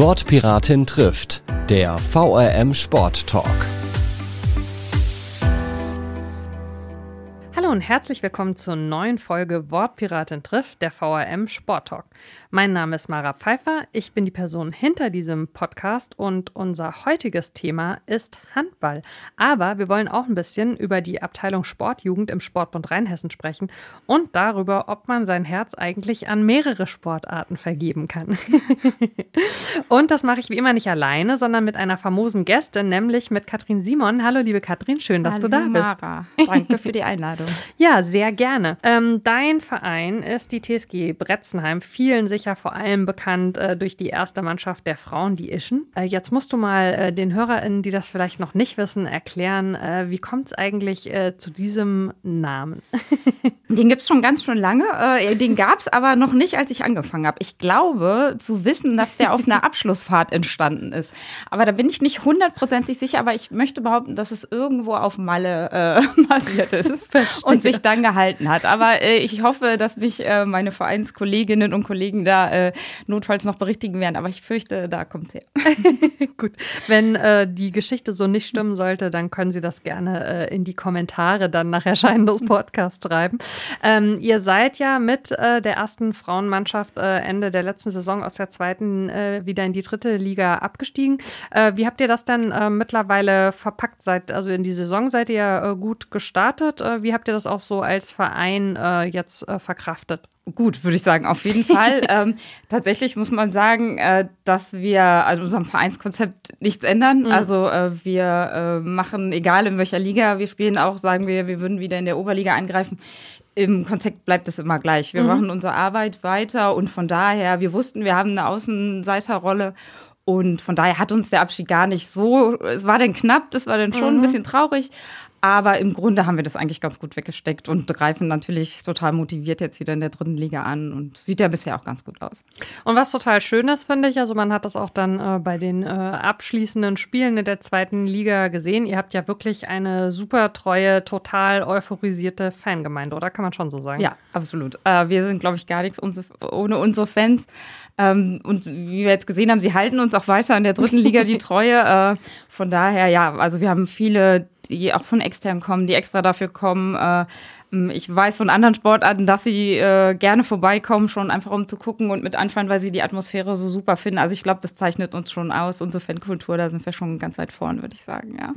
Wortpiratin trifft, der VRM Sport Talk. Hallo und herzlich willkommen zur neuen Folge Wortpiratin trifft, der VRM Sport Talk. Mein Name ist Mara Pfeiffer, ich bin die Person hinter diesem Podcast und unser heutiges Thema ist Handball. Aber wir wollen auch ein bisschen über die Abteilung Sportjugend im Sportbund Rheinhessen sprechen und darüber, ob man sein Herz eigentlich an mehrere Sportarten vergeben kann. und das mache ich wie immer nicht alleine, sondern mit einer famosen Gästin, nämlich mit Katrin Simon. Hallo liebe Katrin, schön, dass Hallo, du da bist. Mara. Danke für die Einladung. Ja, sehr gerne. Ähm, dein Verein ist die TSG Bretzenheim, vielen sicher vor allem bekannt äh, durch die erste Mannschaft der Frauen, die Ischen. Äh, jetzt musst du mal äh, den HörerInnen, die das vielleicht noch nicht wissen, erklären, äh, wie kommt es eigentlich äh, zu diesem Namen? Den gibt es schon ganz schön lange. Äh, den gab es aber noch nicht, als ich angefangen habe. Ich glaube zu wissen, dass der auf einer Abschlussfahrt entstanden ist. Aber da bin ich nicht hundertprozentig sicher, aber ich möchte behaupten, dass es irgendwo auf Malle passiert ist und sich dann gehalten hat. Aber äh, ich hoffe, dass mich äh, meine Vereinskolleginnen und Kollegen da äh, notfalls noch berichtigen werden. Aber ich fürchte, da kommt es her. Gut, wenn äh, die Geschichte so nicht stimmen sollte, dann können Sie das gerne äh, in die Kommentare dann nach Erscheinen des Podcasts schreiben. Ähm, ihr seid ja mit äh, der ersten Frauenmannschaft Ende der letzten Saison aus der zweiten wieder in die dritte Liga abgestiegen. Wie habt ihr das denn mittlerweile verpackt? Seid, also in die Saison seid ihr äh, gut gestartet. Wie habt ihr das auch so als Verein äh, jetzt äh, verkraftet? Gut, würde ich sagen, auf jeden Fall. ähm, tatsächlich muss man sagen, äh, dass wir an unserem Vereinskonzept nichts ändern. Mhm. Also äh, wir äh, machen, egal in welcher Liga wir spielen, auch sagen wir, wir würden wieder in der Oberliga angreifen. Im Konzept bleibt es immer gleich. Wir Mhm. machen unsere Arbeit weiter und von daher, wir wussten, wir haben eine Außenseiterrolle. Und von daher hat uns der Abschied gar nicht so, es war dann knapp, das war dann schon ein bisschen traurig, aber im Grunde haben wir das eigentlich ganz gut weggesteckt und greifen natürlich total motiviert jetzt wieder in der dritten Liga an und sieht ja bisher auch ganz gut aus. Und was total schön ist, finde ich, also man hat das auch dann äh, bei den äh, abschließenden Spielen in der zweiten Liga gesehen. Ihr habt ja wirklich eine super treue, total euphorisierte Fangemeinde, oder kann man schon so sagen? Ja, absolut. Äh, wir sind, glaube ich, gar nichts ohne unsere Fans. Ähm, und wie wir jetzt gesehen haben, sie halten uns auch weiter in der dritten Liga die Treue. Äh, von daher, ja, also wir haben viele, die auch von extern kommen, die extra dafür kommen. Äh, ich weiß von anderen Sportarten, dass sie äh, gerne vorbeikommen, schon einfach um zu gucken und mit anfangen, weil sie die Atmosphäre so super finden. Also ich glaube, das zeichnet uns schon aus. Unsere Fankultur, da sind wir schon ganz weit vorn, würde ich sagen, ja.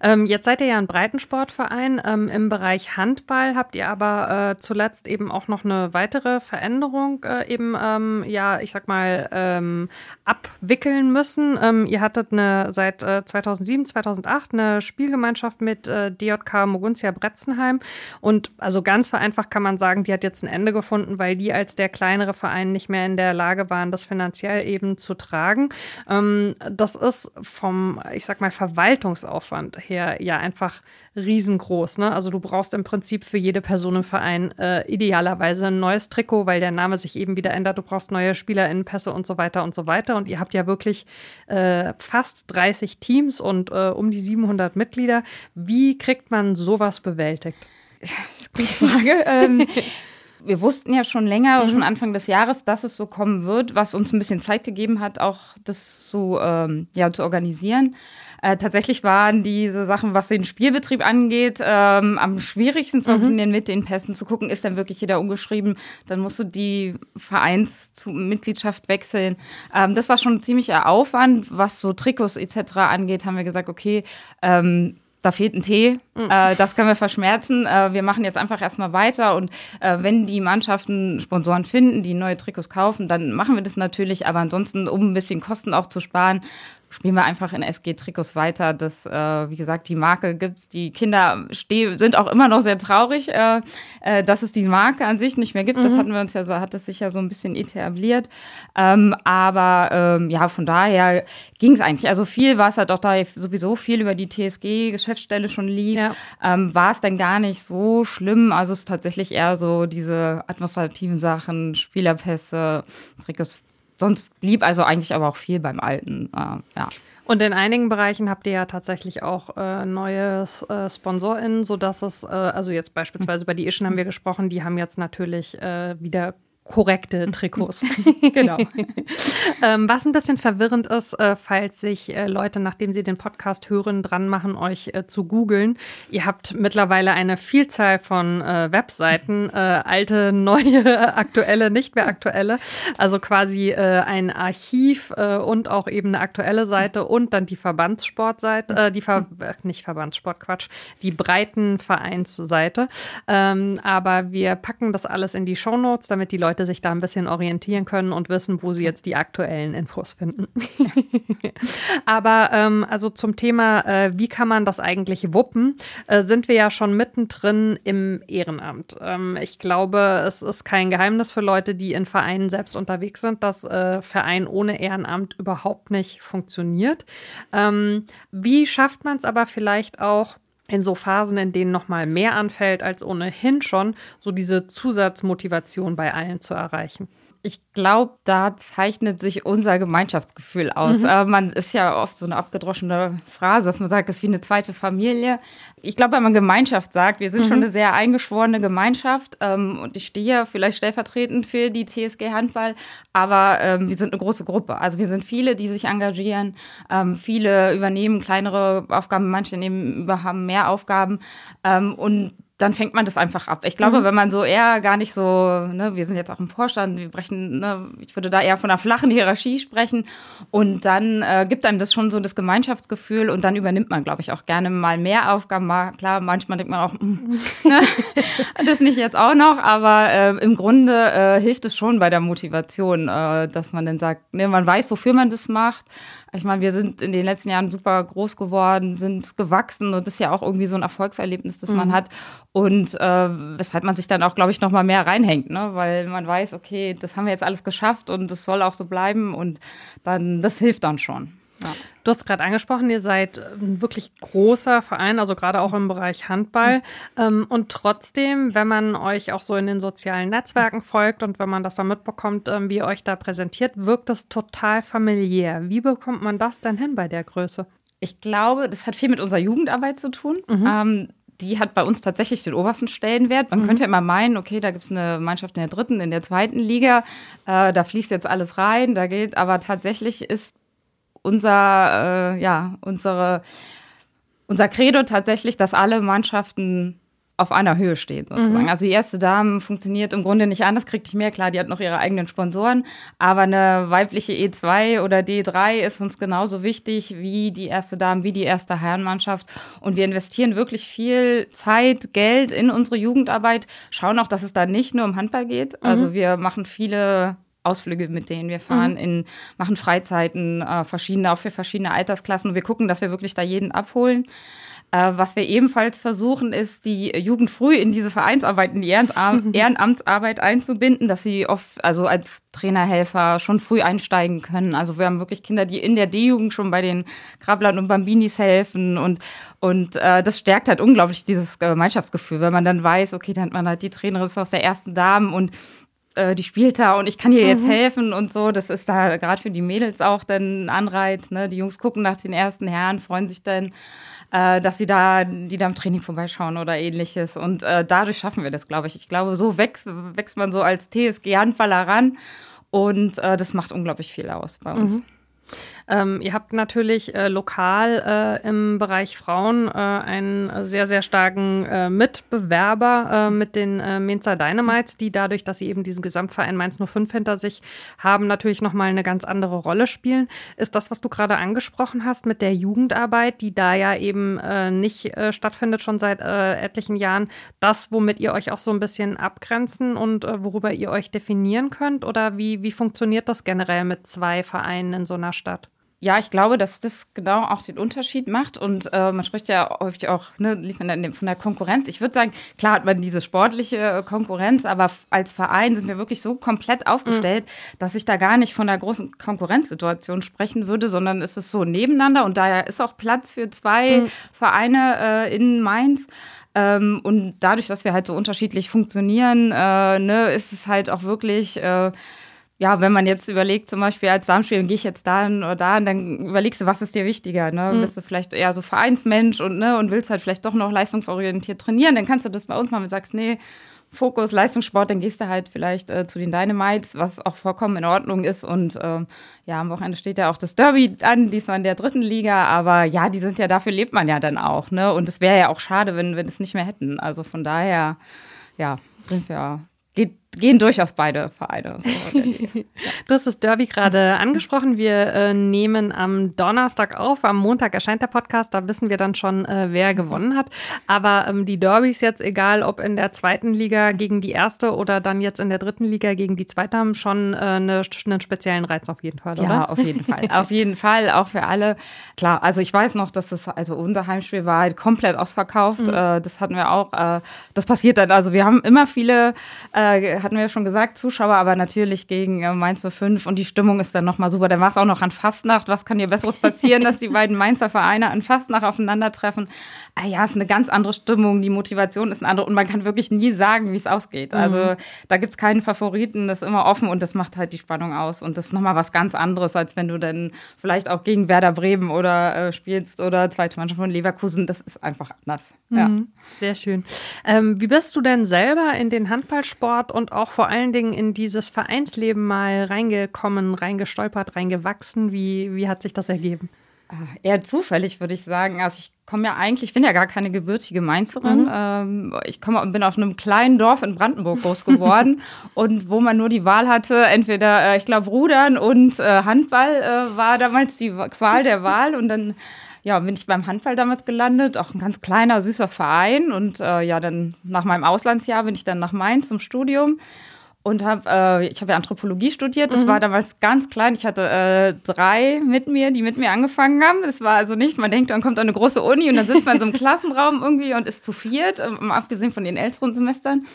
Ähm, jetzt seid ihr ja ein Breitensportverein. Ähm, Im Bereich Handball habt ihr aber äh, zuletzt eben auch noch eine weitere Veränderung äh, eben, ähm, ja, ich sag mal, ähm, abwickeln müssen. Ähm, ihr hattet eine seit äh, 2007, 2008 eine Spielgemeinschaft mit äh, DJK Moguntia Bretzenheim. Und also ganz vereinfacht kann man sagen, die hat jetzt ein Ende gefunden, weil die als der kleinere Verein nicht mehr in der Lage waren, das finanziell eben zu tragen. Ähm, das ist vom, ich sag mal, Verwaltungsaufwand her ja einfach riesengroß. Ne? Also du brauchst im Prinzip für jede Person im Verein äh, idealerweise ein neues Trikot, weil der Name sich eben wieder ändert. Du brauchst neue SpielerInnenpässe und so weiter und so weiter. Und ihr habt ja wirklich äh, fast 30 Teams und äh, um die 700 Mitglieder. Wie kriegt man sowas bewältigt? Gute Frage. ähm, wir wussten ja schon länger, schon Anfang des Jahres, dass es so kommen wird, was uns ein bisschen Zeit gegeben hat, auch das zu, ähm, ja, zu organisieren. Äh, tatsächlich waren diese Sachen, was den Spielbetrieb angeht, ähm, am schwierigsten zu organisieren mit den Pässen, zu gucken, ist dann wirklich jeder umgeschrieben, dann musst du die Vereinsmitgliedschaft wechseln. Ähm, das war schon ein ziemlicher Aufwand, was so Trikots etc. angeht, haben wir gesagt, okay, ähm, da fehlt ein T, äh, das können wir verschmerzen. Äh, wir machen jetzt einfach erstmal weiter und äh, wenn die Mannschaften Sponsoren finden, die neue Trikots kaufen, dann machen wir das natürlich. Aber ansonsten, um ein bisschen Kosten auch zu sparen, spielen wir einfach in SG-Trikots weiter. Das, äh, wie gesagt, die Marke gibt's. Die Kinder sind auch immer noch sehr traurig, äh, äh, dass es die Marke an sich nicht mehr gibt. Das hatten wir uns ja so, hat es sich ja so ein bisschen etabliert. Ähm, aber ähm, ja, von daher ging es eigentlich. Also viel war es halt auch da sowieso viel über die TSG-Geschäftsstelle schon lief. Ja. Ähm, war es dann gar nicht so schlimm. Also es ist tatsächlich eher so diese administrativen Sachen, Spielerpässe, Trikots. Sonst blieb also eigentlich aber auch viel beim Alten. Äh, ja. Und in einigen Bereichen habt ihr ja tatsächlich auch äh, neue äh, SponsorInnen, sodass es, äh, also jetzt beispielsweise bei die Ischen haben wir gesprochen, die haben jetzt natürlich äh, wieder korrekte Trikots. genau. ähm, was ein bisschen verwirrend ist, äh, falls sich äh, Leute, nachdem sie den Podcast hören, dran machen, euch äh, zu googeln. Ihr habt mittlerweile eine Vielzahl von äh, Webseiten, äh, alte, neue, aktuelle, nicht mehr aktuelle. Also quasi äh, ein Archiv und auch eben eine aktuelle Seite und dann die Verbandssportseite, die Ver nicht Verbandssport, Quatsch, die Breitenvereinsseite. Ähm, aber wir packen das alles in die Shownotes, damit die Leute Leute sich da ein bisschen orientieren können und wissen, wo sie jetzt die aktuellen Infos finden. Aber ähm, also zum Thema, äh, wie kann man das eigentlich wuppen, äh, sind wir ja schon mittendrin im Ehrenamt. Ähm, ich glaube, es ist kein Geheimnis für Leute, die in Vereinen selbst unterwegs sind, dass äh, Verein ohne Ehrenamt überhaupt nicht funktioniert. Ähm, wie schafft man es aber vielleicht auch, in so Phasen, in denen noch mal mehr anfällt als ohnehin schon, so diese Zusatzmotivation bei allen zu erreichen ich glaube, da zeichnet sich unser Gemeinschaftsgefühl aus. Mhm. Äh, man ist ja oft so eine abgedroschene Phrase, dass man sagt, es ist wie eine zweite Familie. Ich glaube, wenn man Gemeinschaft sagt, wir sind mhm. schon eine sehr eingeschworene Gemeinschaft ähm, und ich stehe vielleicht stellvertretend für die TSG Handball, aber ähm, wir sind eine große Gruppe. Also wir sind viele, die sich engagieren. Ähm, viele übernehmen kleinere Aufgaben, manche nehmen, haben mehr Aufgaben ähm, und dann fängt man das einfach ab. Ich glaube, mhm. wenn man so eher gar nicht so, ne, wir sind jetzt auch im Vorstand, wir brechen, ne, ich würde da eher von einer flachen Hierarchie sprechen und dann äh, gibt einem das schon so das Gemeinschaftsgefühl und dann übernimmt man, glaube ich, auch gerne mal mehr Aufgaben. Mal, klar, manchmal denkt man auch, mm, ne, das nicht jetzt auch noch, aber äh, im Grunde äh, hilft es schon bei der Motivation, äh, dass man dann sagt, ne, man weiß, wofür man das macht, ich meine, wir sind in den letzten Jahren super groß geworden, sind gewachsen und das ist ja auch irgendwie so ein Erfolgserlebnis, das mhm. man hat. Und äh, weshalb man sich dann auch, glaube ich, noch mal mehr reinhängt, ne? weil man weiß, okay, das haben wir jetzt alles geschafft und das soll auch so bleiben und dann, das hilft dann schon. Ja. Du hast gerade angesprochen, ihr seid ein wirklich großer Verein, also gerade auch im Bereich Handball. Mhm. Und trotzdem, wenn man euch auch so in den sozialen Netzwerken folgt und wenn man das dann mitbekommt, ähm, wie ihr euch da präsentiert, wirkt das total familiär. Wie bekommt man das denn hin bei der Größe? Ich glaube, das hat viel mit unserer Jugendarbeit zu tun. Mhm. Ähm, die hat bei uns tatsächlich den obersten Stellenwert. Man mhm. könnte immer meinen, okay, da gibt es eine Mannschaft in der dritten, in der zweiten Liga, äh, da fließt jetzt alles rein, da geht, aber tatsächlich ist unser, äh, ja, unsere, unser Credo tatsächlich, dass alle Mannschaften auf einer Höhe stehen, sozusagen. Mhm. Also die erste Dame funktioniert im Grunde nicht anders, kriegt nicht mehr. Klar, die hat noch ihre eigenen Sponsoren, aber eine weibliche E2 oder D3 ist uns genauso wichtig wie die erste Dame, wie die erste Herrenmannschaft. Und wir investieren wirklich viel Zeit, Geld in unsere Jugendarbeit, schauen auch, dass es da nicht nur um Handball geht. Also mhm. Also wir machen viele Ausflüge, mit denen wir fahren, mhm. in, machen Freizeiten, äh, verschiedene, auch für verschiedene Altersklassen. Und wir gucken, dass wir wirklich da jeden abholen. Äh, was wir ebenfalls versuchen, ist, die Jugend früh in diese Vereinsarbeit, in die Ehrenam Ehrenamtsarbeit einzubinden, dass sie oft, also als Trainerhelfer schon früh einsteigen können. Also wir haben wirklich Kinder, die in der D-Jugend schon bei den Krablern und Bambinis helfen und, und äh, das stärkt halt unglaublich dieses Gemeinschaftsgefühl, wenn man dann weiß, okay, dann hat man halt die Trainerin aus der ersten Dame und äh, die spielt da und ich kann ihr mhm. jetzt helfen und so. Das ist da gerade für die Mädels auch dann ein Anreiz. Ne? Die Jungs gucken nach den ersten Herren, freuen sich dann, äh, dass sie da, die da im Training vorbeischauen oder ähnliches. Und äh, dadurch schaffen wir das, glaube ich. Ich glaube, so wächst, wächst man so als TSG-Handballer ran und äh, das macht unglaublich viel aus bei uns. Mhm. Ähm, ihr habt natürlich äh, lokal äh, im Bereich Frauen äh, einen sehr, sehr starken äh, Mitbewerber äh, mit den äh, Mainzer Dynamites, die dadurch, dass sie eben diesen Gesamtverein Mainz 05 hinter sich haben, natürlich nochmal eine ganz andere Rolle spielen. Ist das, was du gerade angesprochen hast mit der Jugendarbeit, die da ja eben nicht stattfindet schon seit etlichen Jahren, das, womit ihr euch auch so ein bisschen abgrenzen und worüber ihr euch definieren könnt? Oder wie, wie funktioniert das generell mit zwei Vereinen in so einer Stadt? Ja, ich glaube, dass das genau auch den Unterschied macht. Und äh, man spricht ja häufig auch ne, von der Konkurrenz. Ich würde sagen, klar hat man diese sportliche äh, Konkurrenz, aber als Verein sind wir wirklich so komplett aufgestellt, mhm. dass ich da gar nicht von einer großen Konkurrenzsituation sprechen würde, sondern es ist so nebeneinander und daher ist auch Platz für zwei mhm. Vereine äh, in Mainz. Ähm, und dadurch, dass wir halt so unterschiedlich funktionieren, äh, ne, ist es halt auch wirklich äh, ja, wenn man jetzt überlegt, zum Beispiel als Darmspiel, gehe ich jetzt da oder da, dann überlegst du, was ist dir wichtiger, ne? Mhm. Bist du vielleicht eher so Vereinsmensch und, ne, und willst halt vielleicht doch noch leistungsorientiert trainieren, dann kannst du das bei uns machen und sagst, nee, Fokus Leistungssport, dann gehst du halt vielleicht äh, zu den Dynamites, was auch vollkommen in Ordnung ist. Und äh, ja, am Wochenende steht ja auch das Derby an, diesmal in der dritten Liga. Aber ja, die sind ja, dafür lebt man ja dann auch. Ne? Und es wäre ja auch schade, wenn wir es nicht mehr hätten. Also von daher, ja, sind wir gehen durchaus beide Vereine. du hast das Derby gerade angesprochen. Wir äh, nehmen am Donnerstag auf. Am Montag erscheint der Podcast. Da wissen wir dann schon, äh, wer mhm. gewonnen hat. Aber ähm, die Derbys jetzt, egal ob in der zweiten Liga gegen die erste oder dann jetzt in der dritten Liga gegen die zweite, haben schon äh, eine, einen speziellen Reiz auf jeden Fall, oder? Ja, auf jeden Fall. auf jeden Fall, auch für alle. Klar, also ich weiß noch, dass das, also unser Heimspiel war halt komplett ausverkauft. Mhm. Äh, das hatten wir auch. Äh, das passiert dann. Also wir haben immer viele äh, hatten wir ja schon gesagt, Zuschauer, aber natürlich gegen äh, Mainz 05 und die Stimmung ist dann nochmal super. Dann war es auch noch an Fastnacht. Was kann hier Besseres passieren, dass die beiden Mainzer Vereine an Fastnacht aufeinandertreffen? Ah ja, es ist eine ganz andere Stimmung, die Motivation ist eine andere und man kann wirklich nie sagen, wie es ausgeht. Mhm. Also da gibt es keinen Favoriten, das ist immer offen und das macht halt die Spannung aus. Und das ist nochmal was ganz anderes, als wenn du dann vielleicht auch gegen Werder Bremen oder äh, spielst oder zweite Mannschaft von Leverkusen. Das ist einfach anders. Mhm. Ja. Sehr schön. Ähm, wie bist du denn selber in den Handballsport Sport und auch vor allen Dingen in dieses Vereinsleben mal reingekommen, reingestolpert, reingewachsen? Wie, wie hat sich das ergeben? Ah, eher zufällig, würde ich sagen. Also ich komme ja eigentlich, ich bin ja gar keine gebürtige Mainzerin. Mhm. Ähm, ich komme, bin auf einem kleinen Dorf in Brandenburg groß geworden und wo man nur die Wahl hatte, entweder, äh, ich glaube, Rudern und äh, Handball äh, war damals die Qual der Wahl und dann ja, bin ich beim Handball damals gelandet, auch ein ganz kleiner, süßer Verein. Und äh, ja, dann nach meinem Auslandsjahr bin ich dann nach Mainz zum Studium und habe, äh, ich habe ja Anthropologie studiert. Das mhm. war damals ganz klein. Ich hatte äh, drei mit mir, die mit mir angefangen haben. Das war also nicht, man denkt, man kommt an eine große Uni und dann sitzt man in so einem Klassenraum irgendwie und ist zu viert, ähm, abgesehen von den älteren Semestern.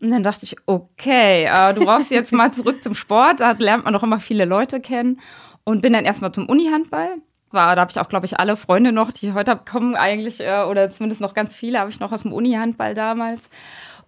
Und dann dachte ich, okay, äh, du brauchst jetzt mal zurück zum Sport. Da lernt man doch immer viele Leute kennen. Und bin dann erstmal zum Uni-Handball war, da habe ich auch, glaube ich, alle Freunde noch, die heute kommen eigentlich, äh, oder zumindest noch ganz viele, habe ich noch aus dem Uni-Handball damals.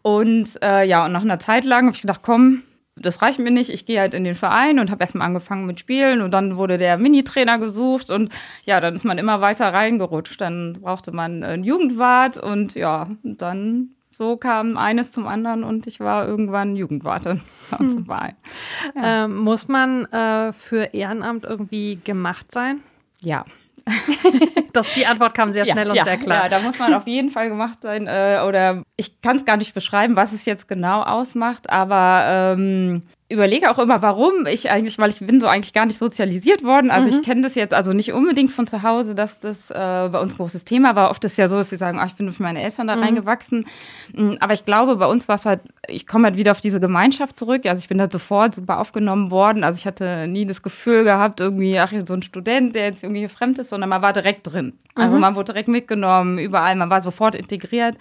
Und äh, ja, und nach einer Zeit lang habe ich gedacht, komm, das reicht mir nicht, ich gehe halt in den Verein und habe erstmal angefangen mit Spielen und dann wurde der Mini-Trainer gesucht und ja, dann ist man immer weiter reingerutscht. Dann brauchte man einen Jugendwart und ja, dann so kam eines zum anderen und ich war irgendwann Jugendwarte hm. Ja. Ähm, muss man äh, für Ehrenamt irgendwie gemacht sein? Ja. das, die Antwort kam sehr schnell ja, und ja, sehr klar. Ja, da muss man auf jeden Fall gemacht sein. Äh, oder ich kann es gar nicht beschreiben, was es jetzt genau ausmacht, aber ähm, überlege auch immer, warum ich eigentlich, weil ich bin so eigentlich gar nicht sozialisiert worden. Also mhm. ich kenne das jetzt also nicht unbedingt von zu Hause, dass das äh, bei uns ein großes Thema war. Oft ist es ja so, dass sie sagen, ach, ich bin durch meine Eltern da mhm. reingewachsen. Mm, aber ich glaube, bei uns war es halt, ich komme halt wieder auf diese Gemeinschaft zurück. Also ich bin da sofort super aufgenommen worden. Also ich hatte nie das Gefühl gehabt, irgendwie, ach, so ein Student, der jetzt irgendwie fremd ist, sondern man war direkt drin. Also mhm. man wurde direkt mitgenommen, überall, man war sofort integriert.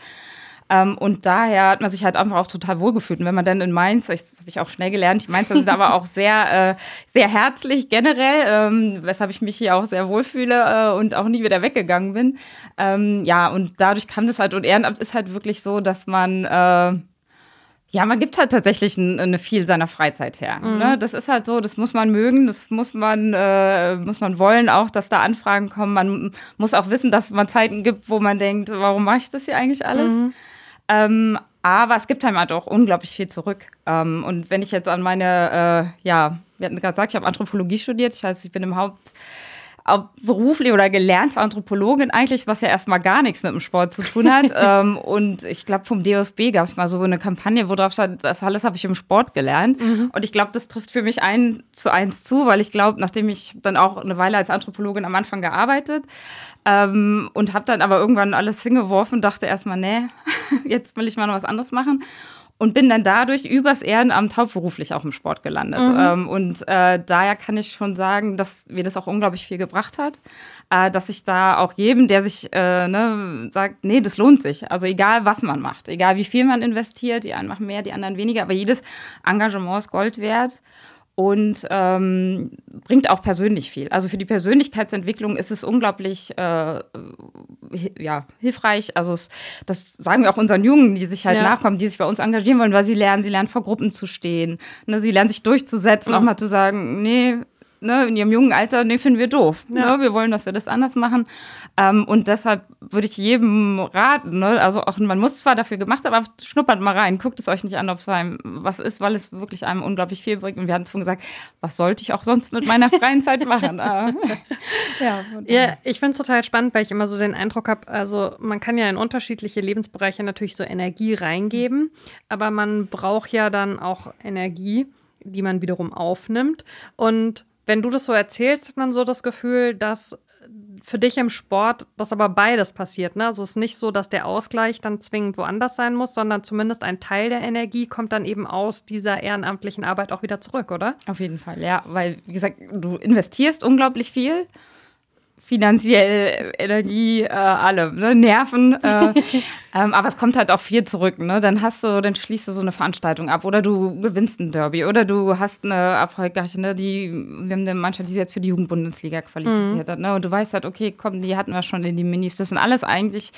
Ähm, und daher hat man sich halt einfach auch total wohlgefühlt. Und wenn man dann in Mainz, das habe ich auch schnell gelernt, die Mainzer sind aber auch sehr, äh, sehr herzlich generell, ähm, weshalb ich mich hier auch sehr wohlfühle äh, und auch nie wieder weggegangen bin. Ähm, ja, und dadurch kam das halt, und Ehrenamt ist halt wirklich so, dass man äh, ja, man gibt halt tatsächlich eine viel seiner Freizeit her. Mhm. Ne? Das ist halt so, das muss man mögen, das muss man, äh, muss man wollen, auch, dass da Anfragen kommen. Man muss auch wissen, dass man Zeiten gibt, wo man denkt, warum mache ich das hier eigentlich alles? Mhm. Ähm, aber es gibt einem halt auch unglaublich viel zurück. Ähm, und wenn ich jetzt an meine, äh, ja, wir hatten gerade gesagt, ich habe Anthropologie studiert, das heißt, ich bin im Haupt beruflich oder gelernte Anthropologin eigentlich, was ja erstmal gar nichts mit dem Sport zu tun hat. ähm, und ich glaube, vom DOSB gab es mal so eine Kampagne, wo drauf stand, das alles habe ich im Sport gelernt. Mhm. Und ich glaube, das trifft für mich ein zu eins zu, weil ich glaube, nachdem ich dann auch eine Weile als Anthropologin am Anfang gearbeitet ähm, und habe dann aber irgendwann alles hingeworfen, dachte erstmal, nee, jetzt will ich mal noch was anderes machen und bin dann dadurch übers Ehrenamt hauptberuflich auch im Sport gelandet. Mhm. Ähm, und äh, daher kann ich schon sagen, dass mir das auch unglaublich viel gebracht hat, äh, dass ich da auch jedem, der sich äh, ne, sagt, nee, das lohnt sich. Also egal, was man macht, egal wie viel man investiert, die einen machen mehr, die anderen weniger, aber jedes Engagement ist Gold wert und ähm, bringt auch persönlich viel. Also für die Persönlichkeitsentwicklung ist es unglaublich äh, ja, hilfreich. Also es, das sagen wir auch unseren Jungen, die sich halt ja. nachkommen, die sich bei uns engagieren wollen, weil sie lernen, sie lernen vor Gruppen zu stehen. Ne, sie lernen sich durchzusetzen, mhm. auch mal zu sagen, nee, ne, in ihrem jungen Alter, nee, finden wir doof. Ja. Ne? Wir wollen, dass wir das anders machen. Ähm, und deshalb würde ich jedem raten, ne? also auch man muss zwar dafür gemacht, aber schnuppert mal rein, guckt es euch nicht an, ob es einem was ist, weil es wirklich einem unglaublich viel bringt. Und wir hatten vorhin gesagt, was sollte ich auch sonst mit meiner freien Zeit machen? ja, ja, ich finde es total spannend, weil ich immer so den Eindruck habe, also man kann ja in unterschiedliche Lebensbereiche natürlich so Energie reingeben, aber man braucht ja dann auch Energie, die man wiederum aufnimmt. Und wenn du das so erzählst, hat man so das Gefühl, dass für dich im Sport das aber beides passiert. Ne? Also es ist nicht so, dass der Ausgleich dann zwingend woanders sein muss, sondern zumindest ein Teil der Energie kommt dann eben aus dieser ehrenamtlichen Arbeit auch wieder zurück, oder? Auf jeden Fall, ja. Weil, wie gesagt, du investierst unglaublich viel finanziell, Energie, äh, alle, ne? Nerven. Äh, ähm, aber es kommt halt auch viel zurück. Ne? Dann hast du, dann schließt du so eine Veranstaltung ab oder du gewinnst ein Derby oder du hast eine erfolgreiche, ne? die, wir haben eine Mannschaft, die sich jetzt für die Jugendbundesliga qualifiziert mhm. hat. Ne? Und du weißt halt, okay, komm, die hatten wir schon in die Minis. Das sind alles eigentlich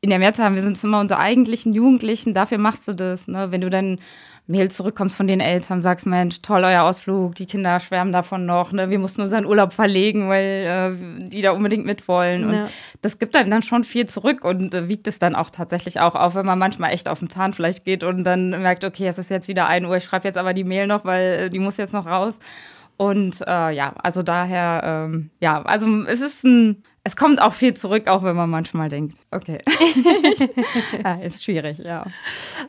in der Mehrzahl, wir sind immer unsere eigentlichen Jugendlichen, dafür machst du das. Ne? Wenn du dann Mail zurückkommst von den Eltern, sagst, Mensch, toll, euer Ausflug, die Kinder schwärmen davon noch, ne? wir mussten unseren Urlaub verlegen, weil äh, die da unbedingt mitwollen. Und das gibt einem dann schon viel zurück und äh, wiegt es dann auch tatsächlich auch auf, wenn man manchmal echt auf den Zahn vielleicht geht und dann merkt, okay, es ist jetzt wieder ein Uhr, ich schreibe jetzt aber die Mail noch, weil äh, die muss jetzt noch raus. Und äh, ja, also daher, ähm, ja, also es ist ein es kommt auch viel zurück, auch wenn man manchmal denkt, okay, ja, ist schwierig, ja.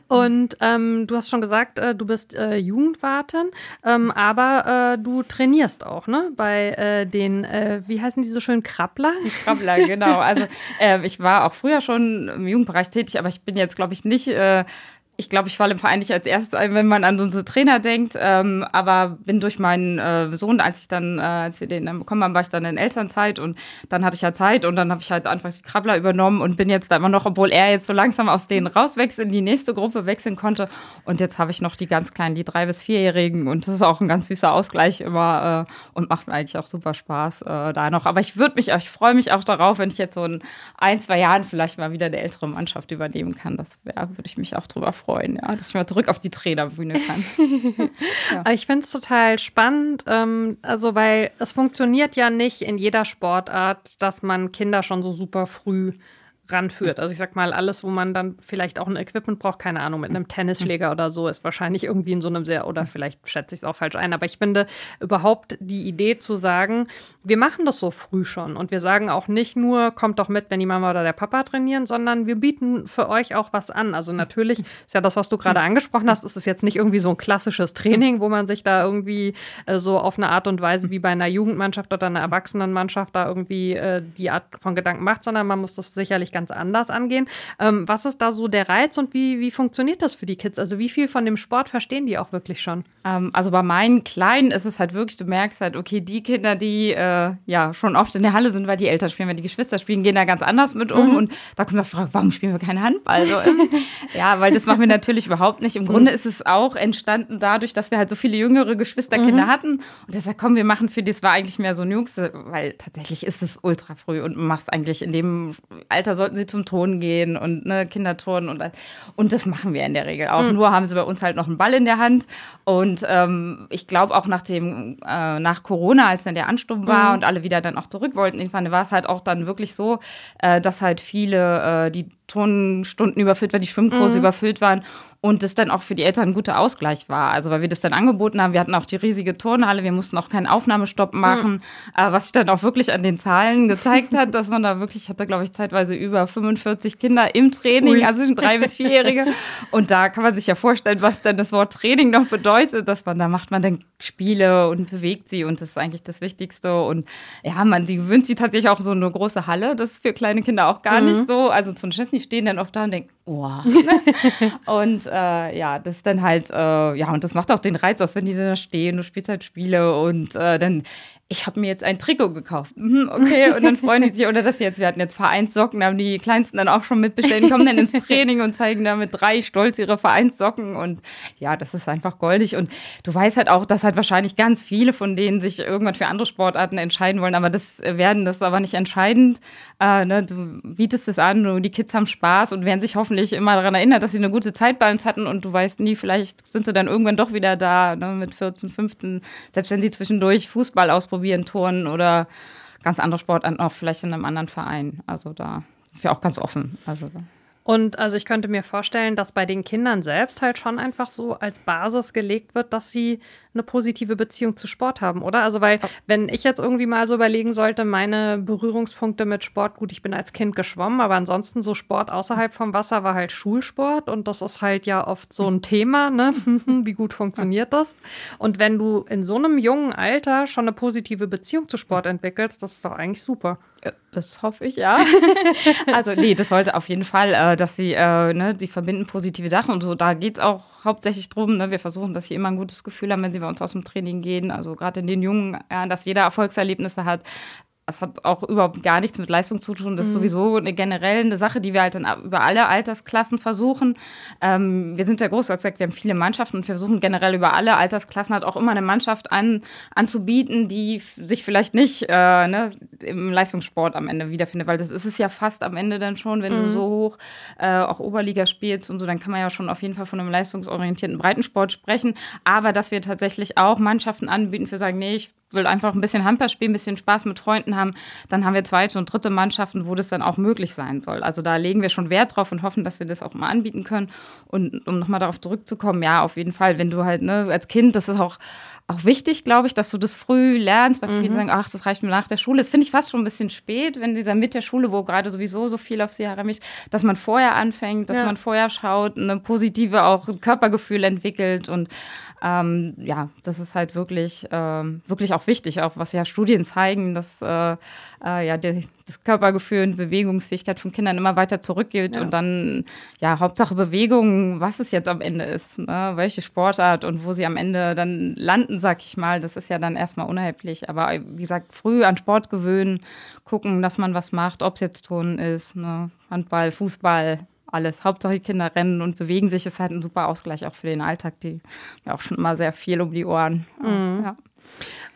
Und ähm, du hast schon gesagt, äh, du bist äh, Jugendwartin, ähm, aber äh, du trainierst auch, ne? Bei äh, den, äh, wie heißen die so schön, Krabbler? Die Krabbler, genau. Also äh, ich war auch früher schon im Jugendbereich tätig, aber ich bin jetzt, glaube ich, nicht ich glaube, ich falle im Verein nicht als erstes ein, wenn man an unsere Trainer denkt. Ähm, aber bin durch meinen äh, Sohn, als ich dann, äh, als wir den dann bekommen haben, war ich dann in Elternzeit und dann hatte ich ja Zeit und dann habe ich halt anfangs die Krabbler übernommen und bin jetzt da immer noch, obwohl er jetzt so langsam aus denen rauswächst, in die nächste Gruppe wechseln konnte. Und jetzt habe ich noch die ganz kleinen, die drei- bis vierjährigen und das ist auch ein ganz süßer Ausgleich immer äh, und macht mir eigentlich auch super Spaß äh, da noch. Aber ich würde mich, ich freue mich auch darauf, wenn ich jetzt so in ein, zwei Jahren vielleicht mal wieder eine ältere Mannschaft übernehmen kann. Das würde ich mich auch drüber freuen freuen, ja, dass ich mal zurück auf die Trainerbühne kann. ja. Ich finde es total spannend, ähm, also weil es funktioniert ja nicht in jeder Sportart, dass man Kinder schon so super früh ranführt. Also ich sag mal, alles, wo man dann vielleicht auch ein Equipment braucht, keine Ahnung, mit einem Tennisschläger oder so, ist wahrscheinlich irgendwie in so einem sehr, oder vielleicht schätze ich es auch falsch ein, aber ich finde überhaupt die Idee zu sagen, wir machen das so früh schon und wir sagen auch nicht nur, kommt doch mit, wenn die Mama oder der Papa trainieren, sondern wir bieten für euch auch was an. Also natürlich ist ja das, was du gerade angesprochen hast, ist es jetzt nicht irgendwie so ein klassisches Training, wo man sich da irgendwie äh, so auf eine Art und Weise wie bei einer Jugendmannschaft oder einer Erwachsenenmannschaft da irgendwie äh, die Art von Gedanken macht, sondern man muss das sicherlich ganz anders angehen. Ähm, was ist da so der Reiz und wie, wie funktioniert das für die Kids? Also wie viel von dem Sport verstehen die auch wirklich schon? Ähm, also bei meinen Kleinen ist es halt wirklich, du merkst halt, okay, die Kinder, die äh, ja schon oft in der Halle sind, weil die Eltern spielen, weil die Geschwister spielen, gehen da ganz anders mit um. Mhm. Und da kommt die Frage, warum spielen wir keinen Handball? So, ähm, ja, weil das machen wir natürlich überhaupt nicht. Im mhm. Grunde ist es auch entstanden dadurch, dass wir halt so viele jüngere Geschwisterkinder mhm. hatten. Und deshalb, komm, wir machen für das war eigentlich mehr so ein Jungs, weil tatsächlich ist es ultra früh und machst eigentlich in dem Alter so sollten sie zum Ton gehen und ne, Kinderturnen und und das machen wir in der Regel auch. Mhm. Nur haben sie bei uns halt noch einen Ball in der Hand und ähm, ich glaube auch nach dem äh, nach Corona, als dann der Ansturm war mhm. und alle wieder dann auch zurück wollten, irgendwann war es halt auch dann wirklich so, äh, dass halt viele äh, die Turnstunden überfüllt waren, die Schwimmkurse mhm. überfüllt waren und das dann auch für die Eltern ein guter Ausgleich war. Also weil wir das dann angeboten haben, wir hatten auch die riesige Turnhalle, wir mussten auch keinen Aufnahmestopp mhm. machen, mhm. was sich dann auch wirklich an den Zahlen gezeigt hat, dass man da wirklich, hatte glaube ich zeitweise über 45 Kinder im Training, Ui. also drei bis vierjährige und da kann man sich ja vorstellen, was dann das Wort Training noch bedeutet, dass man da macht man dann Spiele und bewegt sie und das ist eigentlich das Wichtigste und ja, man sie gewöhnt sie tatsächlich auch so eine große Halle, das ist für kleine Kinder auch gar mhm. nicht so, also zum Chef die stehen dann oft da und denken, oh. und äh, ja, das ist dann halt, äh, ja, und das macht auch den Reiz aus, wenn die da stehen, du spielst halt Spiele und äh, dann ich habe mir jetzt ein Trikot gekauft. Mhm, okay, und dann freuen die sich, oder das jetzt, wir hatten jetzt Vereinssocken, haben die Kleinsten dann auch schon mitbestellt, kommen dann ins Training und zeigen da mit drei stolz ihre Vereinssocken und ja, das ist einfach goldig und du weißt halt auch, dass halt wahrscheinlich ganz viele von denen sich irgendwann für andere Sportarten entscheiden wollen, aber das werden das aber nicht entscheidend. Äh, ne? Du bietest es an, die Kids haben Spaß und werden sich hoffentlich immer daran erinnert, dass sie eine gute Zeit bei uns hatten und du weißt nie, vielleicht sind sie dann irgendwann doch wieder da, ne, mit 14, 15, selbst wenn sie zwischendurch Fußball ausprobieren, Turnen oder ganz andere Sportarten, auch vielleicht in einem anderen Verein. Also da sind wir auch ganz offen. Also und also ich könnte mir vorstellen, dass bei den Kindern selbst halt schon einfach so als Basis gelegt wird, dass sie eine positive Beziehung zu Sport haben, oder? Also weil, wenn ich jetzt irgendwie mal so überlegen sollte, meine Berührungspunkte mit Sport, gut, ich bin als Kind geschwommen, aber ansonsten so Sport außerhalb vom Wasser war halt Schulsport und das ist halt ja oft so ein Thema, ne? Wie gut funktioniert das? Und wenn du in so einem jungen Alter schon eine positive Beziehung zu Sport entwickelst, das ist doch eigentlich super. Das hoffe ich, ja. also, nee, das sollte auf jeden Fall, äh, dass sie, äh, ne, die verbinden positive Sachen und so. Da geht es auch hauptsächlich drum. Ne? Wir versuchen, dass sie immer ein gutes Gefühl haben, wenn sie bei uns aus dem Training gehen. Also gerade in den jungen Jahren, dass jeder Erfolgserlebnisse hat, das hat auch überhaupt gar nichts mit Leistung zu tun. Das ist mhm. sowieso eine generell eine Sache, die wir halt dann über alle Altersklassen versuchen. Ähm, wir sind ja groß, gesagt, wir haben viele Mannschaften und wir versuchen generell über alle Altersklassen halt auch immer eine Mannschaft an, anzubieten, die sich vielleicht nicht äh, ne, im Leistungssport am Ende wiederfindet, weil das ist es ja fast am Ende dann schon, wenn mhm. du so hoch äh, auch Oberliga spielst und so, dann kann man ja schon auf jeden Fall von einem leistungsorientierten Breitensport sprechen. Aber dass wir tatsächlich auch Mannschaften anbieten für sagen, nee, ich will einfach ein bisschen Handball spielen, ein bisschen Spaß mit Freunden haben, dann haben wir zweite und dritte Mannschaften, wo das dann auch möglich sein soll. Also da legen wir schon Wert drauf und hoffen, dass wir das auch mal anbieten können. Und um nochmal darauf zurückzukommen, ja, auf jeden Fall, wenn du halt, ne, als Kind, das ist auch auch wichtig, glaube ich, dass du das früh lernst, weil viele mhm. sagen, ach, das reicht mir nach der Schule. Das finde ich fast schon ein bisschen spät, wenn dieser mit der Schule, wo gerade sowieso so viel auf sie hereinmischt, dass man vorher anfängt, dass ja. man vorher schaut, eine positive auch Körpergefühl entwickelt und ähm, ja, das ist halt wirklich, ähm, wirklich auch wichtig, auch was ja Studien zeigen, dass äh, äh, ja der, das Körpergefühl und Bewegungsfähigkeit von Kindern immer weiter zurückgeht ja. und dann ja Hauptsache Bewegung, was es jetzt am Ende ist, ne? welche Sportart und wo sie am Ende dann landen, sag ich mal, das ist ja dann erstmal unerheblich. Aber wie gesagt, früh an Sport gewöhnen, gucken, dass man was macht, ob es jetzt Turnen ist, ne? Handball, Fußball, alles. Hauptsache die Kinder rennen und bewegen sich, ist halt ein super Ausgleich auch für den Alltag. Die ja auch schon immer sehr viel um die Ohren. Mhm. Ja.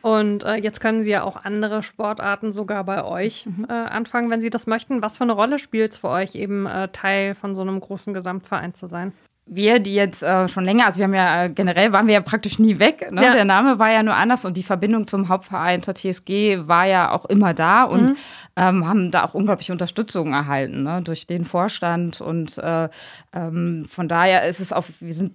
Und äh, jetzt können Sie ja auch andere Sportarten sogar bei euch mhm. äh, anfangen, wenn Sie das möchten. Was für eine Rolle spielt es für euch, eben äh, Teil von so einem großen Gesamtverein zu sein? wir, die jetzt äh, schon länger, also wir haben ja äh, generell waren wir ja praktisch nie weg. Ne? Ja. Der Name war ja nur anders und die Verbindung zum Hauptverein zur TSG war ja auch immer da und mhm. ähm, haben da auch unglaubliche Unterstützung erhalten ne? durch den Vorstand und äh, ähm, von daher ist es auch, wir sind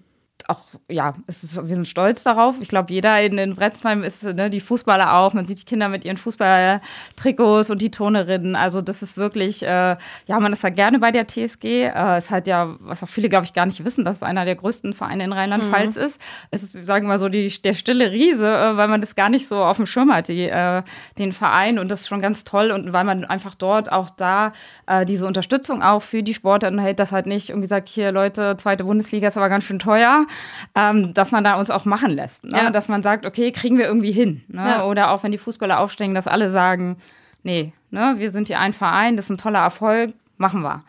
auch, ja, ist, wir sind stolz darauf. Ich glaube, jeder in, in Bretzheim ist, ne, die Fußballer auch. Man sieht die Kinder mit ihren Fußballtrikots und die Turnerinnen. Also, das ist wirklich, äh, ja, man ist da gerne bei der TSG. Äh, es hat ja, was auch viele, glaube ich, gar nicht wissen, dass es einer der größten Vereine in Rheinland-Pfalz mhm. ist. Es ist, sagen wir mal so, die, der stille Riese, äh, weil man das gar nicht so auf dem Schirm hat, die, äh, den Verein. Und das ist schon ganz toll. Und weil man einfach dort auch da äh, diese Unterstützung auch für die Sportarten hält, dass halt nicht irgendwie sagt, hier, Leute, zweite Bundesliga ist aber ganz schön teuer ähm, dass man da uns auch machen lässt. Ne? Ja. Dass man sagt, okay, kriegen wir irgendwie hin. Ne? Ja. Oder auch wenn die Fußballer aufstehen, dass alle sagen, nee, ne, wir sind hier ein Verein, das ist ein toller Erfolg, machen wir.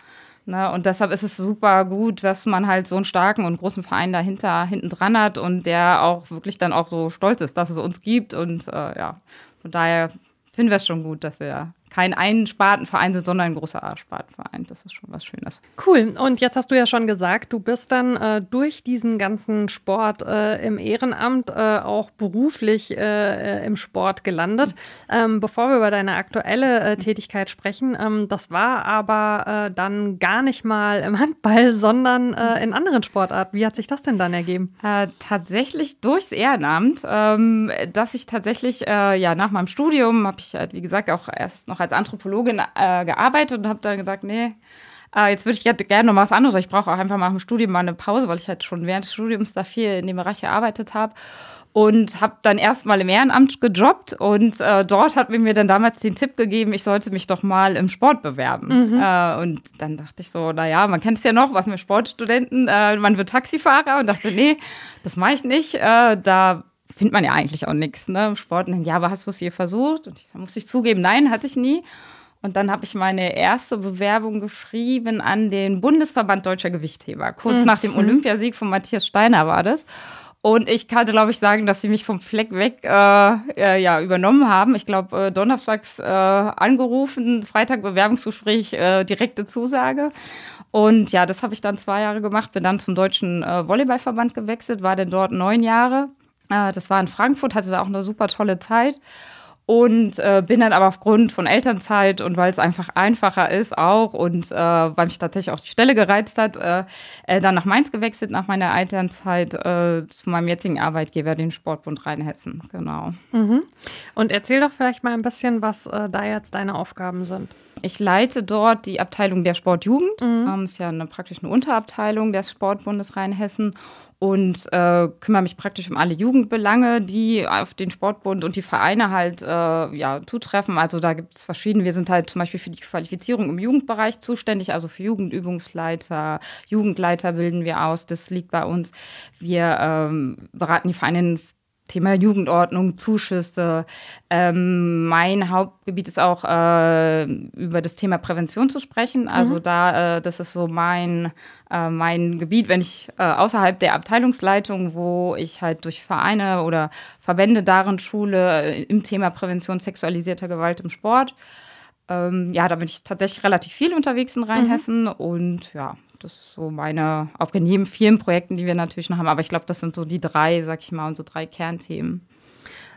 Ne? Und deshalb ist es super gut, dass man halt so einen starken und großen Verein dahinter hinten dran hat und der auch wirklich dann auch so stolz ist, dass es uns gibt. Und äh, ja, von daher finden wir es schon gut, dass wir kein Einspartenverein sind, sondern ein großer A-Spartenverein. Das ist schon was Schönes. Cool. Und jetzt hast du ja schon gesagt, du bist dann äh, durch diesen ganzen Sport äh, im Ehrenamt äh, auch beruflich äh, äh, im Sport gelandet. Ähm, bevor wir über deine aktuelle äh, Tätigkeit sprechen, ähm, das war aber dann gar nicht mal im Handball, sondern in anderen Sportarten. Wie hat sich das denn dann ergeben? tatsächlich durchs Ehrenamt, ähm, dass ich tatsächlich ja nach meinem Studium habe ich halt, wie gesagt, auch erst noch als als Anthropologin äh, gearbeitet und habe dann gesagt, nee, äh, jetzt würde ich gerne noch mal was anderes. Ich brauche auch einfach mal im Studium mal eine Pause, weil ich halt schon während des Studiums da viel in dem Bereich gearbeitet habe. Und habe dann erstmal im Ehrenamt gejobbt und äh, dort hat mir dann damals den Tipp gegeben, ich sollte mich doch mal im Sport bewerben. Mhm. Äh, und dann dachte ich so, naja, man kennt es ja noch, was mit Sportstudenten, äh, man wird Taxifahrer und dachte, nee, das mache ich nicht. Äh, da findet man ja eigentlich auch nichts, ne? Sport. Und ja, aber hast du es je versucht? Und ich, da muss ich zugeben, nein, hatte ich nie. Und dann habe ich meine erste Bewerbung geschrieben an den Bundesverband Deutscher Gewichtheber. Kurz mhm. nach dem Olympiasieg von Matthias Steiner war das. Und ich kann, glaube ich, sagen, dass sie mich vom Fleck weg äh, äh, ja, übernommen haben. Ich glaube, äh, donnerstags äh, angerufen, Freitag Bewerbungsgespräch, äh, direkte Zusage. Und ja, das habe ich dann zwei Jahre gemacht, bin dann zum Deutschen äh, Volleyballverband gewechselt, war dann dort neun Jahre. Das war in Frankfurt, hatte da auch eine super tolle Zeit und äh, bin dann aber aufgrund von Elternzeit und weil es einfach einfacher ist auch und äh, weil mich tatsächlich auch die Stelle gereizt hat, äh, äh, dann nach Mainz gewechselt nach meiner Elternzeit äh, zu meinem jetzigen Arbeitgeber, den Sportbund Rheinhessen. Genau. Mhm. Und erzähl doch vielleicht mal ein bisschen, was äh, da jetzt deine Aufgaben sind. Ich leite dort die Abteilung der Sportjugend. Mhm. Ähm, ist ja eine, praktisch eine Unterabteilung des Sportbundes Rheinhessen und äh, kümmere mich praktisch um alle Jugendbelange, die auf den Sportbund und die Vereine halt äh, ja, zutreffen. Also da gibt es verschiedene. Wir sind halt zum Beispiel für die Qualifizierung im Jugendbereich zuständig, also für Jugendübungsleiter, Jugendleiter bilden wir aus. Das liegt bei uns. Wir ähm, beraten die Vereine in Thema Jugendordnung, Zuschüsse. Ähm, mein Hauptgebiet ist auch äh, über das Thema Prävention zu sprechen. Also mhm. da, äh, das ist so mein, äh, mein Gebiet, wenn ich äh, außerhalb der Abteilungsleitung, wo ich halt durch Vereine oder Verbände darin schule, äh, im Thema Prävention sexualisierter Gewalt im Sport. Ähm, ja, da bin ich tatsächlich relativ viel unterwegs in Rheinhessen mhm. und ja, das ist so meine, auch neben vielen Projekten, die wir natürlich noch haben, aber ich glaube, das sind so die drei, sag ich mal, unsere drei Kernthemen.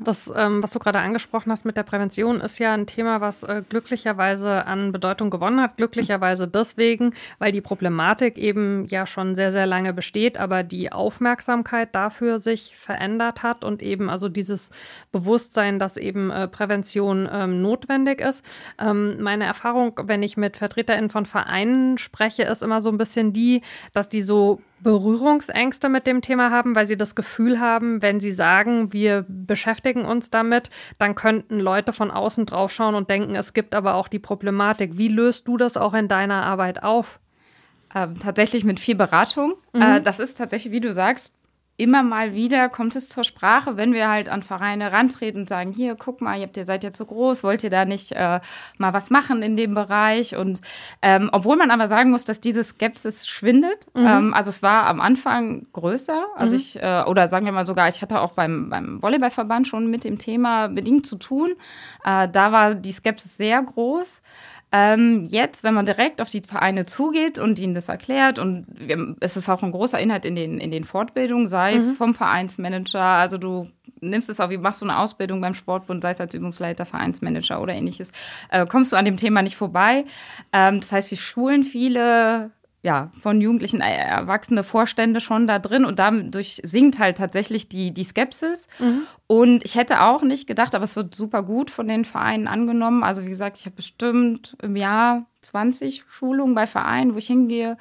Das, ähm, was du gerade angesprochen hast mit der Prävention, ist ja ein Thema, was äh, glücklicherweise an Bedeutung gewonnen hat. Glücklicherweise deswegen, weil die Problematik eben ja schon sehr, sehr lange besteht, aber die Aufmerksamkeit dafür sich verändert hat und eben also dieses Bewusstsein, dass eben äh, Prävention ähm, notwendig ist. Ähm, meine Erfahrung, wenn ich mit VertreterInnen von Vereinen spreche, ist immer so ein bisschen die, dass die so Berührungsängste mit dem Thema haben, weil sie das Gefühl haben, wenn sie sagen, wir beschäftigen uns damit, dann könnten Leute von außen draufschauen und denken, es gibt aber auch die Problematik. Wie löst du das auch in deiner Arbeit auf? Ähm, tatsächlich mit viel Beratung. Mhm. Äh, das ist tatsächlich, wie du sagst, immer mal wieder kommt es zur Sprache, wenn wir halt an Vereine rantreten und sagen, hier, guck mal, ihr, habt, ihr seid ja zu groß, wollt ihr da nicht äh, mal was machen in dem Bereich? Und ähm, obwohl man aber sagen muss, dass diese Skepsis schwindet, mhm. ähm, also es war am Anfang größer, also mhm. ich, äh, oder sagen wir mal sogar, ich hatte auch beim, beim Volleyballverband schon mit dem Thema bedingt zu tun. Äh, da war die Skepsis sehr groß. Ähm, jetzt, wenn man direkt auf die Vereine zugeht und ihnen das erklärt, und wir, es ist auch ein großer Inhalt in den, in den Fortbildungen, sei mhm. es vom Vereinsmanager, also du nimmst es auch, wie machst du eine Ausbildung beim Sportbund, sei es als Übungsleiter, Vereinsmanager oder ähnliches, äh, kommst du an dem Thema nicht vorbei. Ähm, das heißt, wir schulen viele ja, von Jugendlichen äh, erwachsene Vorstände schon da drin und dadurch sinkt halt tatsächlich die, die Skepsis. Mhm. Und ich hätte auch nicht gedacht, aber es wird super gut von den Vereinen angenommen. Also wie gesagt, ich habe bestimmt im Jahr 20 Schulungen bei Vereinen, wo ich hingehe.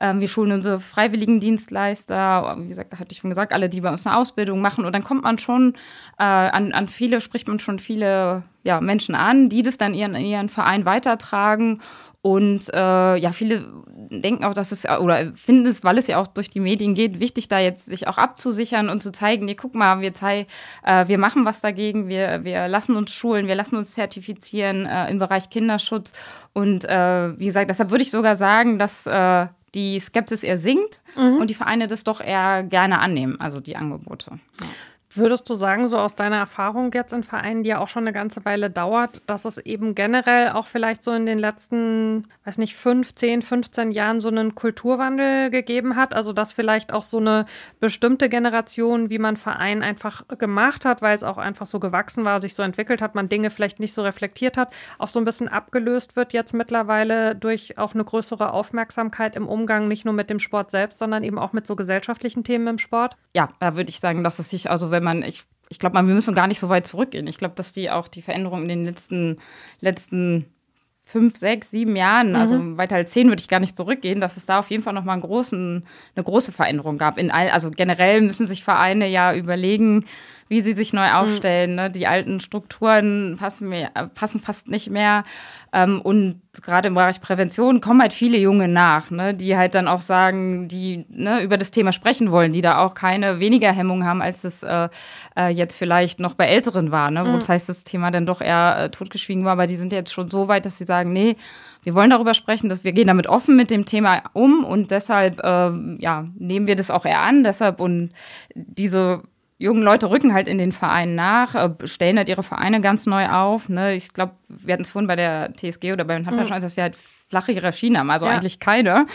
Ähm, wir schulen unsere freiwilligen Dienstleister, wie gesagt, hatte ich schon gesagt, alle, die bei uns eine Ausbildung machen. Und dann kommt man schon äh, an, an viele, spricht man schon viele ja, Menschen an, die das dann ihren, ihren Verein weitertragen und äh, ja, viele denken auch, dass es oder finden es, weil es ja auch durch die Medien geht, wichtig, da jetzt sich auch abzusichern und zu zeigen, nee, guck mal, wir, zei äh, wir machen was dagegen, wir, wir lassen uns schulen, wir lassen uns zertifizieren äh, im Bereich Kinderschutz. Und äh, wie gesagt, deshalb würde ich sogar sagen, dass äh, die Skepsis eher sinkt mhm. und die Vereine das doch eher gerne annehmen, also die Angebote. Ja. Würdest du sagen, so aus deiner Erfahrung jetzt in Vereinen, die ja auch schon eine ganze Weile dauert, dass es eben generell auch vielleicht so in den letzten, weiß nicht, fünf, zehn, 15 Jahren so einen Kulturwandel gegeben hat? Also, dass vielleicht auch so eine bestimmte Generation, wie man Verein einfach gemacht hat, weil es auch einfach so gewachsen war, sich so entwickelt hat, man Dinge vielleicht nicht so reflektiert hat, auch so ein bisschen abgelöst wird jetzt mittlerweile durch auch eine größere Aufmerksamkeit im Umgang nicht nur mit dem Sport selbst, sondern eben auch mit so gesellschaftlichen Themen im Sport? Ja, da würde ich sagen, dass es sich, also wenn man, ich, ich glaube, wir müssen gar nicht so weit zurückgehen. Ich glaube, dass die auch die Veränderung in den letzten, letzten fünf, sechs, sieben Jahren, mhm. also weiter als zehn würde ich gar nicht zurückgehen, dass es da auf jeden Fall nochmal einen großen, eine große Veränderung gab. In all, also generell müssen sich Vereine ja überlegen, wie sie sich neu mhm. aufstellen. Mhm. Ne? Die alten Strukturen passen, mehr, passen fast nicht mehr. Ähm, und gerade im Bereich Prävention kommen halt viele Junge nach, ne? die halt dann auch sagen, die ne, über das Thema sprechen wollen, die da auch keine weniger Hemmung haben, als es äh, äh, jetzt vielleicht noch bei Älteren war, ne? wo mhm. das heißt, das Thema dann doch eher äh, totgeschwiegen war, aber die sind jetzt schon so weit, dass sie sagen, nee, wir wollen darüber sprechen, dass wir gehen damit offen mit dem Thema um und deshalb äh, ja, nehmen wir das auch eher an. Deshalb und diese jungen Leute rücken halt in den Vereinen nach, äh, stellen halt ihre Vereine ganz neu auf. Ne? Ich glaube, wir hatten es vorhin bei der TSG oder beim Handball mhm. dass wir halt flache Hierarchien haben, also ja. eigentlich keine.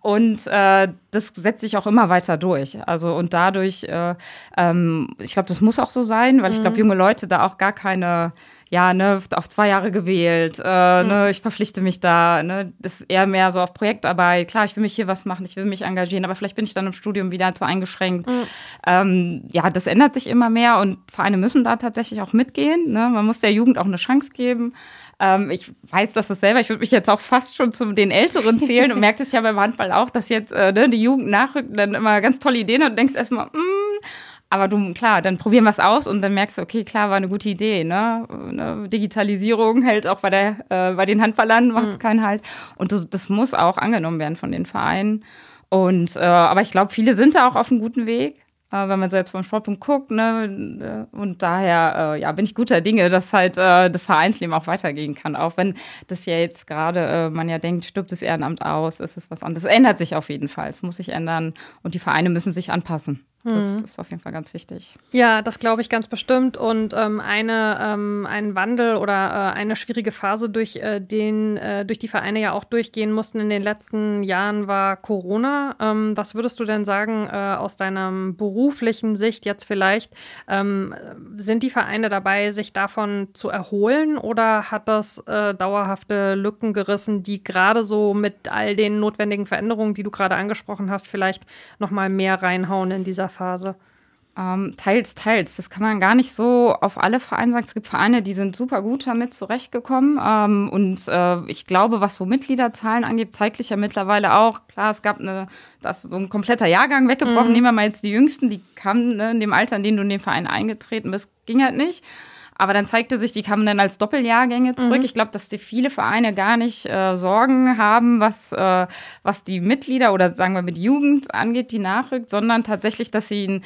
Und äh, das setzt sich auch immer weiter durch. Also und dadurch, äh, ähm, ich glaube, das muss auch so sein, weil mhm. ich glaube, junge Leute da auch gar keine ja, ne, auf zwei Jahre gewählt, äh, mhm. ne, ich verpflichte mich da, ne, das ist eher mehr so auf Projektarbeit. Klar, ich will mich hier was machen, ich will mich engagieren, aber vielleicht bin ich dann im Studium wieder zu eingeschränkt. Mhm. Ähm, ja, das ändert sich immer mehr und Vereine müssen da tatsächlich auch mitgehen. Ne? Man muss der Jugend auch eine Chance geben. Ähm, ich weiß das selber, ich würde mich jetzt auch fast schon zu den Älteren zählen und merke das ja beim Handball auch, dass jetzt äh, ne, die Jugend nachrückt, dann immer ganz tolle Ideen hat und denkst erstmal, mh, mm, aber du, klar, dann probieren wir es aus und dann merkst du, okay, klar, war eine gute Idee. Ne? ne Digitalisierung hält auch bei, der, äh, bei den Handballern, macht es mhm. keinen Halt. Und das, das muss auch angenommen werden von den Vereinen. Und, äh, aber ich glaube, viele sind da auch auf einem guten Weg äh, wenn man so jetzt vom Sportpunkt guckt. Ne? Und daher äh, ja, bin ich guter Dinge, dass halt äh, das Vereinsleben auch weitergehen kann. Auch wenn das ja jetzt gerade äh, man ja denkt, stirbt das Ehrenamt aus, ist es was anderes. Es ändert sich auf jeden Fall. Es muss sich ändern und die Vereine müssen sich anpassen. Das mhm. ist auf jeden Fall ganz wichtig. Ja, das glaube ich ganz bestimmt. Und ähm, eine, ähm, ein Wandel oder äh, eine schwierige Phase, durch, äh, den, äh, durch die Vereine ja auch durchgehen mussten in den letzten Jahren, war Corona. Ähm, was würdest du denn sagen äh, aus deiner beruflichen Sicht jetzt vielleicht? Ähm, sind die Vereine dabei, sich davon zu erholen oder hat das äh, dauerhafte Lücken gerissen, die gerade so mit all den notwendigen Veränderungen, die du gerade angesprochen hast, vielleicht nochmal mehr reinhauen in dieser Phase? Ähm, teils, teils. Das kann man gar nicht so auf alle Vereine sagen. Es gibt Vereine, die sind super gut damit zurechtgekommen. Ähm, und äh, ich glaube, was so Mitgliederzahlen angeht, zeigt sich ja mittlerweile auch. Klar, es gab eine, das so ein kompletter Jahrgang weggebrochen. Mhm. Nehmen wir mal jetzt die Jüngsten, die kamen ne, in dem Alter, in dem du in den Verein eingetreten bist, ging halt nicht. Aber dann zeigte sich, die kamen dann als Doppeljahrgänge zurück. Mhm. Ich glaube, dass die viele Vereine gar nicht äh, Sorgen haben, was, äh, was die Mitglieder oder sagen wir mit Jugend angeht, die nachrückt, sondern tatsächlich, dass sie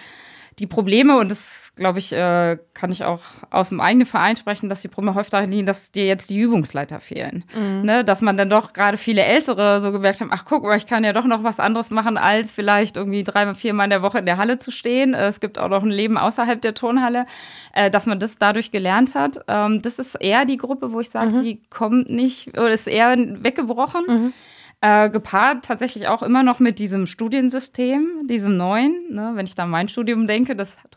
die Probleme, und das glaube ich, äh, kann ich auch aus dem eigenen Verein sprechen, dass die Probleme häufig darin liegen, dass dir jetzt die Übungsleiter fehlen. Mhm. Ne? Dass man dann doch gerade viele Ältere so gemerkt haben, ach guck mal, ich kann ja doch noch was anderes machen, als vielleicht irgendwie dreimal, viermal in der Woche in der Halle zu stehen. Äh, es gibt auch noch ein Leben außerhalb der Turnhalle, äh, dass man das dadurch gelernt hat. Ähm, das ist eher die Gruppe, wo ich sage, mhm. die kommt nicht, oder ist eher weggebrochen. Mhm. Äh, gepaart tatsächlich auch immer noch mit diesem Studiensystem, diesem neuen. Ne? Wenn ich da an mein Studium denke, das hat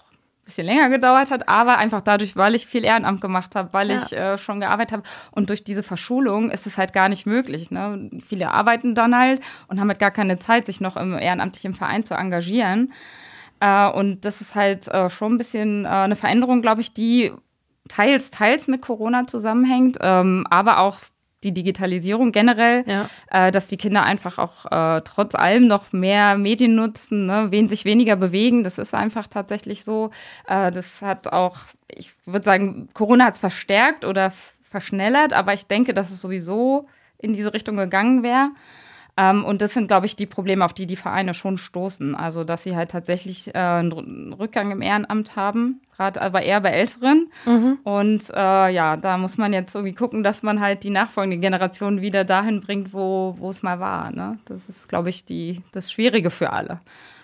bisschen länger gedauert hat, aber einfach dadurch, weil ich viel Ehrenamt gemacht habe, weil ja. ich äh, schon gearbeitet habe und durch diese Verschulung ist es halt gar nicht möglich. Ne? Viele arbeiten dann halt und haben halt gar keine Zeit, sich noch im ehrenamtlichen Verein zu engagieren. Äh, und das ist halt äh, schon ein bisschen äh, eine Veränderung, glaube ich, die teils, teils mit Corona zusammenhängt, ähm, aber auch die Digitalisierung generell, ja. äh, dass die Kinder einfach auch äh, trotz allem noch mehr Medien nutzen, ne? wen sich weniger bewegen. Das ist einfach tatsächlich so. Äh, das hat auch, ich würde sagen, Corona hat es verstärkt oder verschnellert, aber ich denke, dass es sowieso in diese Richtung gegangen wäre. Ähm, und das sind, glaube ich, die Probleme, auf die die Vereine schon stoßen. Also, dass sie halt tatsächlich äh, einen Rückgang im Ehrenamt haben, gerade aber eher bei Älteren. Mhm. Und äh, ja, da muss man jetzt irgendwie gucken, dass man halt die nachfolgende Generation wieder dahin bringt, wo es mal war. Ne? Das ist, glaube ich, die, das Schwierige für alle.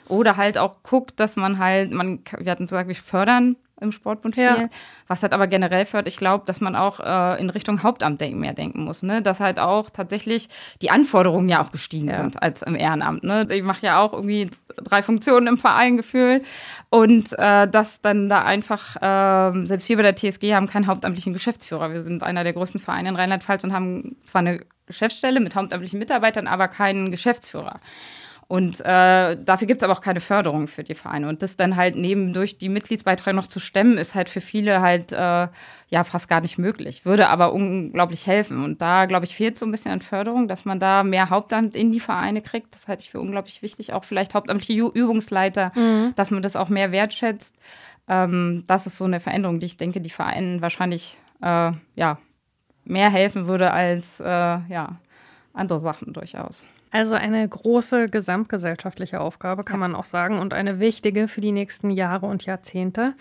Oder halt auch guckt, dass man halt, man, wir hatten gesagt, wir fördern im Sportbund viel. Ja. Was halt aber generell fördert, ich glaube, dass man auch äh, in Richtung Hauptamt denken, mehr denken muss. Ne? Dass halt auch tatsächlich die Anforderungen ja auch gestiegen ja. sind als im Ehrenamt. Ne? Ich mache ja auch irgendwie drei Funktionen im Verein gefühlt. Und äh, dass dann da einfach, äh, selbst wir bei der TSG haben keinen hauptamtlichen Geschäftsführer. Wir sind einer der größten Vereine in Rheinland-Pfalz und haben zwar eine Geschäftsstelle mit hauptamtlichen Mitarbeitern, aber keinen Geschäftsführer. Und äh, dafür gibt es aber auch keine Förderung für die Vereine. Und das dann halt neben durch die Mitgliedsbeiträge noch zu stemmen, ist halt für viele halt äh, ja fast gar nicht möglich. Würde aber unglaublich helfen. Und da, glaube ich, fehlt so ein bisschen an Förderung, dass man da mehr Hauptamt in die Vereine kriegt. Das halte ich für unglaublich wichtig. Auch vielleicht hauptamtliche Übungsleiter, mhm. dass man das auch mehr wertschätzt. Ähm, das ist so eine Veränderung, die ich denke, die Vereinen wahrscheinlich äh, ja, mehr helfen würde als äh, ja, andere Sachen durchaus. Also eine große gesamtgesellschaftliche Aufgabe, kann ja. man auch sagen, und eine wichtige für die nächsten Jahre und Jahrzehnte.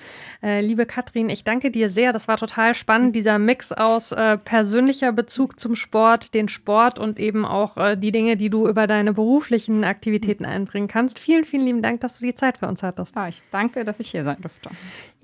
Äh, liebe Katrin, ich danke dir sehr. Das war total spannend, dieser Mix aus äh, persönlicher Bezug zum Sport, den Sport und eben auch äh, die Dinge, die du über deine beruflichen Aktivitäten einbringen kannst. Vielen, vielen lieben Dank, dass du die Zeit für uns hattest. Ja, ich danke, dass ich hier sein durfte.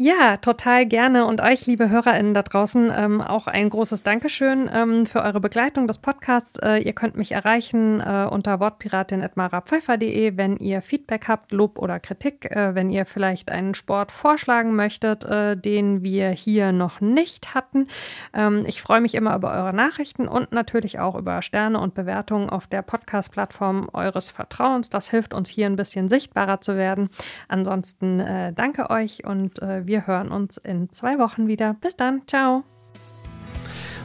Ja, total gerne. Und euch, liebe HörerInnen da draußen, ähm, auch ein großes Dankeschön ähm, für eure Begleitung des Podcasts. Äh, ihr könnt mich erreichen äh, unter wortpiratin.marapfeifer.de, wenn ihr Feedback habt, Lob oder Kritik, äh, wenn ihr vielleicht einen Sport vorschlagen möchtet, äh, den wir hier noch nicht hatten. Ähm, ich freue mich immer über eure Nachrichten und natürlich auch über Sterne und Bewertungen auf der Podcast-Plattform eures Vertrauens. Das hilft uns hier ein bisschen sichtbarer zu werden. Ansonsten äh, danke euch und äh, wir hören uns in zwei Wochen wieder. Bis dann. Ciao.